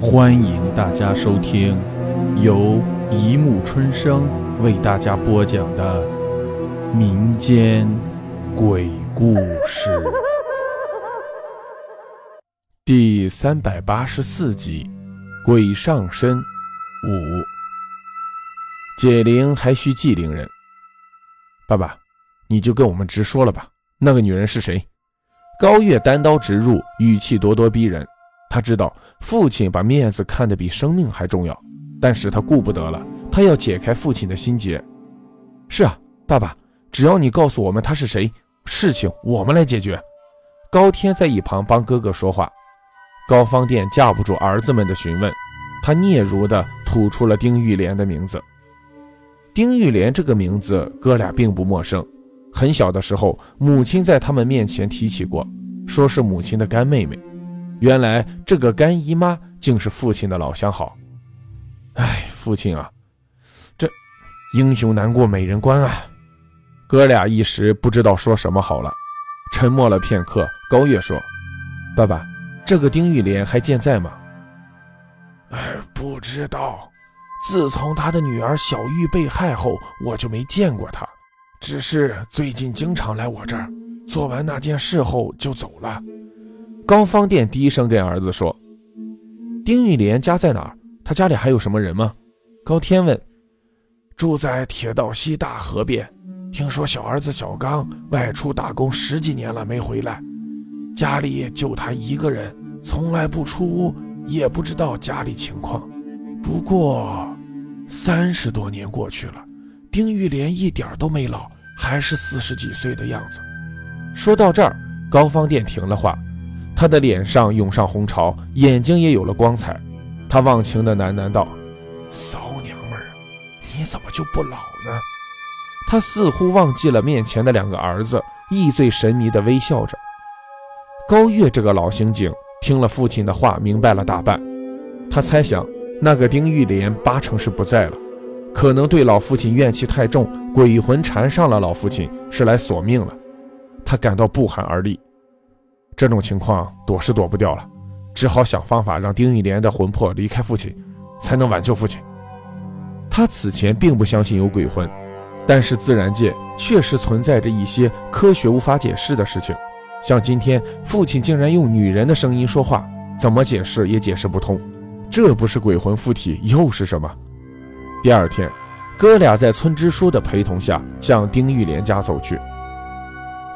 欢迎大家收听由一木春生为大家播讲的民间鬼故事第三百八十四集《鬼上身五》。解铃还需系铃人，爸爸，你就跟我们直说了吧。那个女人是谁？高月单刀直入，语气咄咄逼人。他知道父亲把面子看得比生命还重要，但是他顾不得了，他要解开父亲的心结。是啊，爸爸，只要你告诉我们他是谁，事情我们来解决。高天在一旁帮哥哥说话。高方殿架不住儿子们的询问，他嗫嚅地吐出了丁玉莲的名字。丁玉莲这个名字，哥俩并不陌生。很小的时候，母亲在他们面前提起过，说是母亲的干妹妹。原来这个干姨妈竟是父亲的老相好。哎，父亲啊，这英雄难过美人关啊！哥俩一时不知道说什么好了，沉默了片刻。高月说：“爸爸，这个丁玉莲还健在吗？”哎，不知道。自从他的女儿小玉被害后，我就没见过她。只是最近经常来我这儿，做完那件事后就走了。高方殿低声跟儿子说：“丁玉莲家在哪儿？他家里还有什么人吗？”高天问：“住在铁道西大河边。听说小儿子小刚外出打工十几年了没回来，家里就他一个人，从来不出屋，也不知道家里情况。不过，三十多年过去了，丁玉莲一点都没老，还是四十几岁的样子。”说到这儿，高方殿停了话。他的脸上涌上红潮，眼睛也有了光彩。他忘情地喃喃道：“骚娘们儿，你怎么就不老呢？”他似乎忘记了面前的两个儿子，意醉神迷地微笑着。高月这个老刑警听了父亲的话，明白了大半。他猜想，那个丁玉莲八成是不在了，可能对老父亲怨气太重，鬼魂缠上了老父亲，是来索命了。他感到不寒而栗。这种情况躲是躲不掉了，只好想方法让丁玉莲的魂魄离开父亲，才能挽救父亲。他此前并不相信有鬼魂，但是自然界确实存在着一些科学无法解释的事情，像今天父亲竟然用女人的声音说话，怎么解释也解释不通。这不是鬼魂附体又是什么？第二天，哥俩在村支书的陪同下向丁玉莲家走去。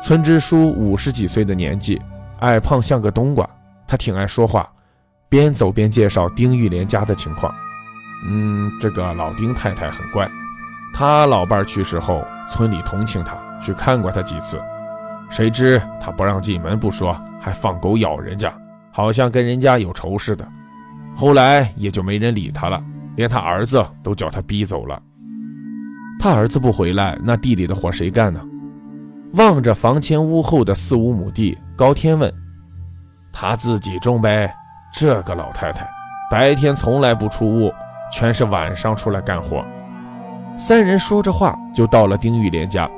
村支书五十几岁的年纪。矮胖像个冬瓜，他挺爱说话，边走边介绍丁玉莲家的情况。嗯，这个老丁太太很乖，他老伴去世后，村里同情他，去看过他几次，谁知他不让进门不说，还放狗咬人家，好像跟人家有仇似的。后来也就没人理他了，连他儿子都叫他逼走了。他儿子不回来，那地里的活谁干呢？望着房前屋后的四五亩地，高天问：“他自己种呗？这个老太太白天从来不出屋，全是晚上出来干活。”三人说着话，就到了丁玉莲家。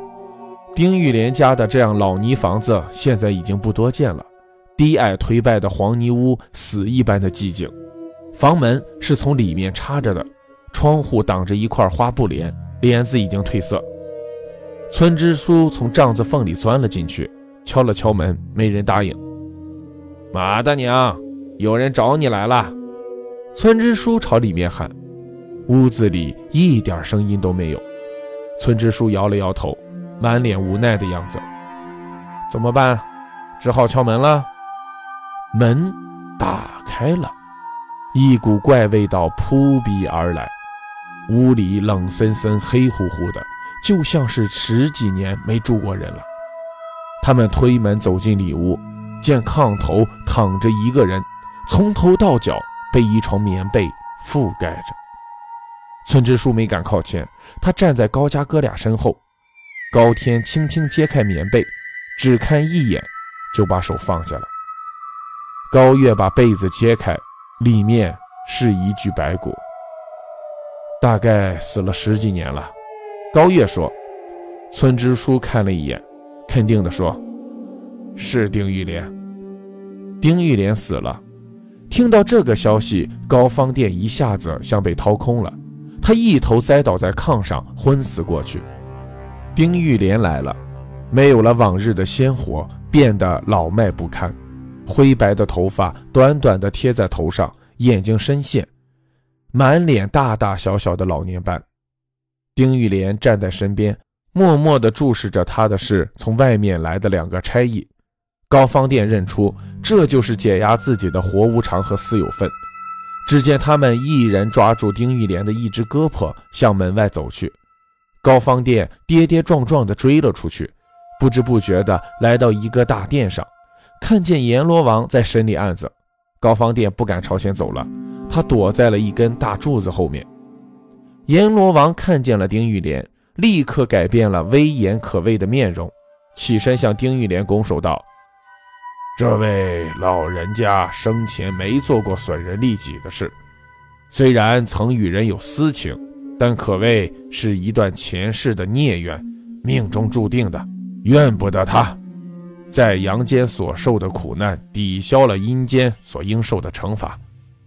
丁玉莲家的这样老泥房子，现在已经不多见了。低矮颓败的黄泥屋，死一般的寂静。房门是从里面插着的，窗户挡着一块花布帘，帘子已经褪色。村支书从帐子缝里钻了进去，敲了敲门，没人答应。马大娘，有人找你来了。村支书朝里面喊。屋子里一点声音都没有。村支书摇了摇头，满脸无奈的样子。怎么办？只好敲门了。门打开了，一股怪味道扑鼻而来，屋里冷森森、黑乎乎的。就像是十几年没住过人了。他们推门走进里屋，见炕头躺着一个人，从头到脚被一床棉被覆盖着。村支书没敢靠前，他站在高家哥俩身后。高天轻轻揭开棉被，只看一眼，就把手放下了。高月把被子揭开，里面是一具白骨，大概死了十几年了。高月说：“村支书看了一眼，肯定地说：‘是丁玉莲。’丁玉莲死了。听到这个消息，高方殿一下子像被掏空了，他一头栽倒在炕上，昏死过去。丁玉莲来了，没有了往日的鲜活，变得老迈不堪，灰白的头发短短的贴在头上，眼睛深陷，满脸大大小小的老年斑。丁玉莲站在身边，默默地注视着他的是从外面来的两个差役。高方殿认出这就是解压自己的活无常和私有份。只见他们一人抓住丁玉莲的一只胳膊，向门外走去。高方殿跌跌撞撞地追了出去，不知不觉地来到一个大殿上，看见阎罗王在审理案子。高方殿不敢朝前走了，他躲在了一根大柱子后面。阎罗王看见了丁玉莲，立刻改变了威严可畏的面容，起身向丁玉莲拱手道。这位老人家生前没做过损人利己的事，虽然曾与人有私情，但可谓是一段前世的孽缘，命中注定的，怨不得他，在阳间所受的苦难抵消了阴间所应受的惩罚，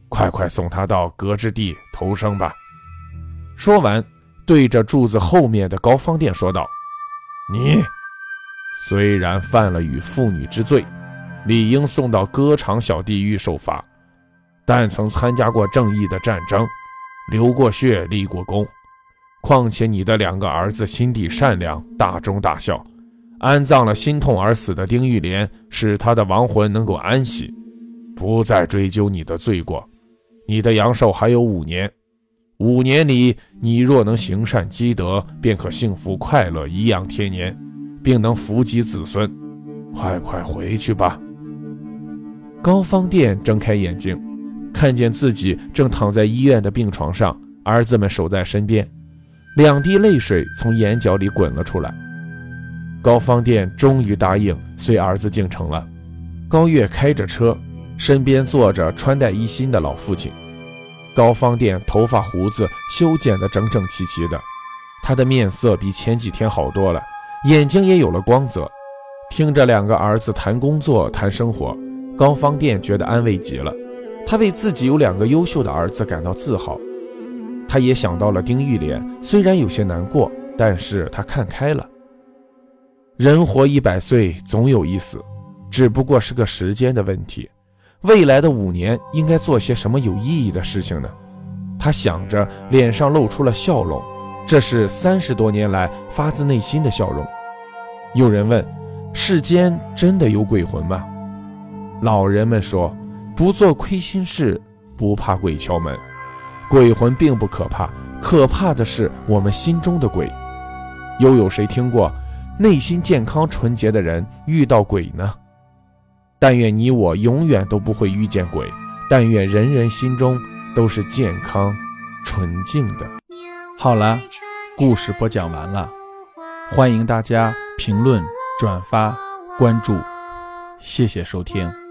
快快送他到隔之地投生吧。说完，对着柱子后面的高方殿说道：“你虽然犯了与妇女之罪。”理应送到歌场小地狱受罚，但曾参加过正义的战争，流过血，立过功。况且你的两个儿子心地善良，大忠大孝，安葬了心痛而死的丁玉莲，使他的亡魂能够安息，不再追究你的罪过。你的阳寿还有五年，五年里你若能行善积德，便可幸福快乐，颐养天年，并能福及子孙。快快回去吧。高方殿睁开眼睛，看见自己正躺在医院的病床上，儿子们守在身边，两滴泪水从眼角里滚了出来。高方殿终于答应随儿子进城了。高月开着车，身边坐着穿戴一新的老父亲。高方殿头发胡子修剪得整整齐齐的，他的面色比前几天好多了，眼睛也有了光泽。听着两个儿子谈工作、谈生活。高方殿觉得安慰极了，他为自己有两个优秀的儿子感到自豪。他也想到了丁玉莲，虽然有些难过，但是他看开了。人活一百岁，总有一死，只不过是个时间的问题。未来的五年应该做些什么有意义的事情呢？他想着，脸上露出了笑容，这是三十多年来发自内心的笑容。有人问：世间真的有鬼魂吗？老人们说：“不做亏心事，不怕鬼敲门。鬼魂并不可怕，可怕的是我们心中的鬼。又有谁听过内心健康纯洁的人遇到鬼呢？但愿你我永远都不会遇见鬼，但愿人人心中都是健康纯净的。”好了，故事播讲完了，欢迎大家评论、转发、关注，谢谢收听。